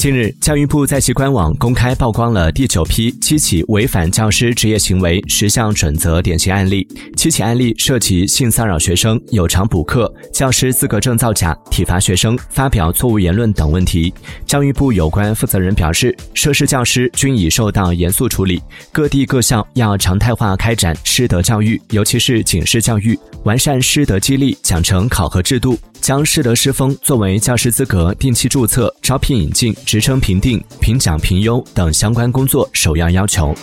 近日，教育部在其官网公开曝光了第九批七起违反教师职业行为十项准则典型案例。七起案例涉及性骚扰学生、有偿补课、教师资格证造假、体罚学生、发表错误言论等问题。教育部有关负责人表示，涉事教师均已受到严肃处理，各地各校要常态化开展师德教育，尤其是警示教育，完善师德激励奖惩考核制度。将师德师风作为教师资格定期注册、招聘引进、职称评定、评奖评优等相关工作首要要求。